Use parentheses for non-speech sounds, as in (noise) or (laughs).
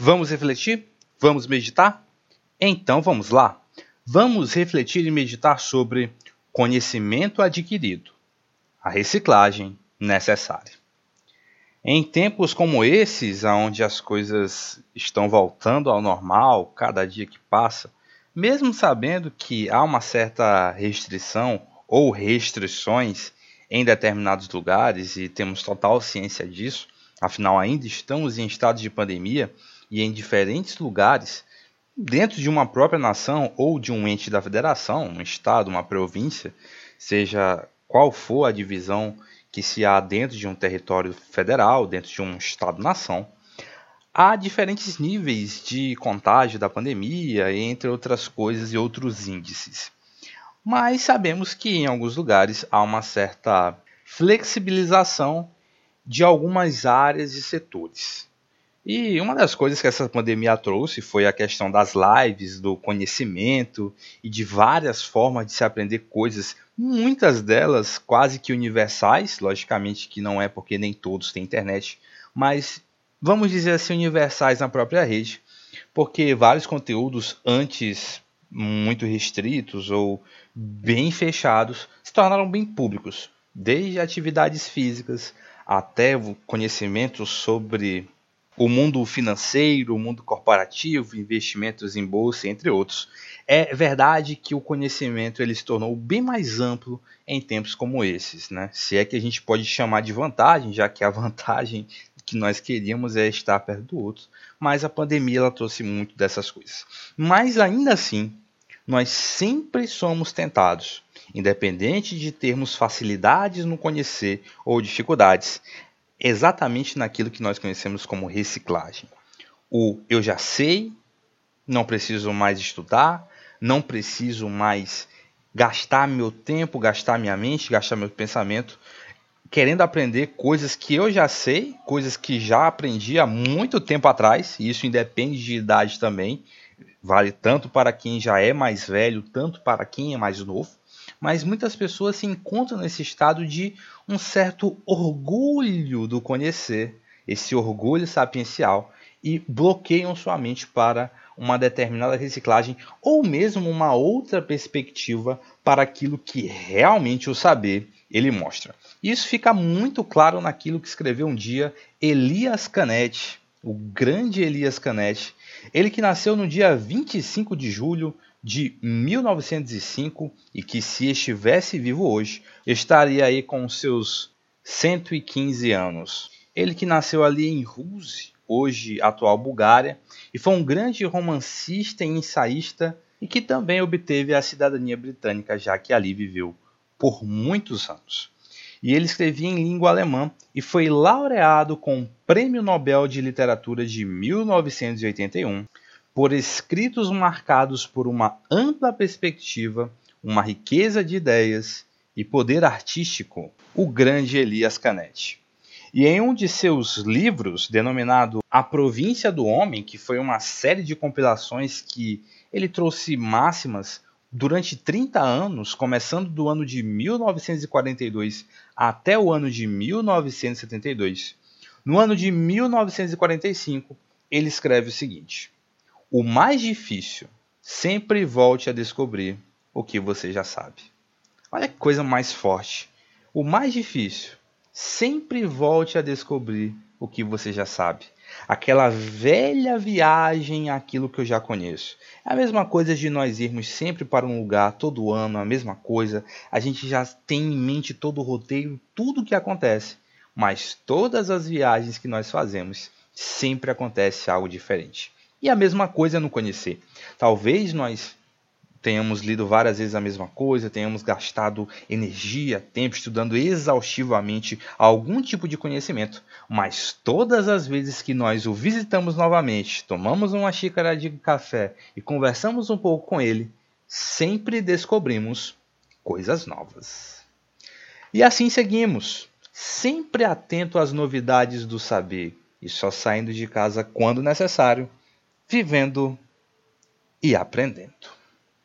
Vamos refletir? Vamos meditar? Então vamos lá. Vamos refletir e meditar sobre conhecimento adquirido, a reciclagem necessária. Em tempos como esses, onde as coisas estão voltando ao normal cada dia que passa, mesmo sabendo que há uma certa restrição ou restrições em determinados lugares e temos total ciência disso, afinal ainda estamos em estado de pandemia e em diferentes lugares, dentro de uma própria nação ou de um ente da federação, um estado, uma província, seja qual for a divisão que se há dentro de um território federal, dentro de um estado-nação, há diferentes níveis de contágio da pandemia, entre outras coisas e outros índices. Mas sabemos que em alguns lugares há uma certa flexibilização de algumas áreas e setores. E uma das coisas que essa pandemia trouxe foi a questão das lives, do conhecimento e de várias formas de se aprender coisas, muitas delas quase que universais, logicamente que não é porque nem todos têm internet, mas vamos dizer assim universais na própria rede, porque vários conteúdos antes muito restritos ou bem fechados se tornaram bem públicos, desde atividades físicas até conhecimentos sobre o mundo financeiro, o mundo corporativo, investimentos em bolsa, entre outros. É verdade que o conhecimento ele se tornou bem mais amplo em tempos como esses, né? Se é que a gente pode chamar de vantagem, já que a (laughs) vantagem que nós queríamos é estar perto do outro, mas a pandemia ela trouxe muito dessas coisas. Mas ainda assim, nós sempre somos tentados, independente de termos facilidades no conhecer ou dificuldades, exatamente naquilo que nós conhecemos como reciclagem. O eu já sei, não preciso mais estudar, não preciso mais gastar meu tempo, gastar minha mente, gastar meu pensamento querendo aprender coisas que eu já sei, coisas que já aprendi há muito tempo atrás, e isso independe de idade também, vale tanto para quem já é mais velho, tanto para quem é mais novo mas muitas pessoas se encontram nesse estado de um certo orgulho do conhecer, esse orgulho sapiencial, e bloqueiam sua mente para uma determinada reciclagem ou mesmo uma outra perspectiva para aquilo que realmente o saber ele mostra. Isso fica muito claro naquilo que escreveu um dia Elias Canetti, o grande Elias Canetti, ele que nasceu no dia 25 de julho de 1905 e que, se estivesse vivo hoje, estaria aí com seus 115 anos. Ele que nasceu ali em Ruse, hoje atual Bulgária, e foi um grande romancista e ensaísta e que também obteve a cidadania britânica, já que ali viveu por muitos anos. E ele escrevia em língua alemã e foi laureado com o Prêmio Nobel de Literatura de 1981 por escritos marcados por uma ampla perspectiva, uma riqueza de ideias e poder artístico, o grande Elias Canetti. E em um de seus livros, denominado A Província do Homem, que foi uma série de compilações que ele trouxe máximas durante 30 anos, começando do ano de 1942 até o ano de 1972. No ano de 1945, ele escreve o seguinte: o mais difícil, sempre volte a descobrir o que você já sabe. Olha que coisa mais forte. O mais difícil, sempre volte a descobrir o que você já sabe. Aquela velha viagem àquilo que eu já conheço. É a mesma coisa de nós irmos sempre para um lugar todo ano, a mesma coisa. A gente já tem em mente todo o roteiro, tudo o que acontece. Mas todas as viagens que nós fazemos, sempre acontece algo diferente. E a mesma coisa no conhecer. Talvez nós tenhamos lido várias vezes a mesma coisa, tenhamos gastado energia, tempo estudando exaustivamente algum tipo de conhecimento, mas todas as vezes que nós o visitamos novamente, tomamos uma xícara de café e conversamos um pouco com ele, sempre descobrimos coisas novas. E assim seguimos, sempre atento às novidades do saber e só saindo de casa quando necessário vivendo e aprendendo.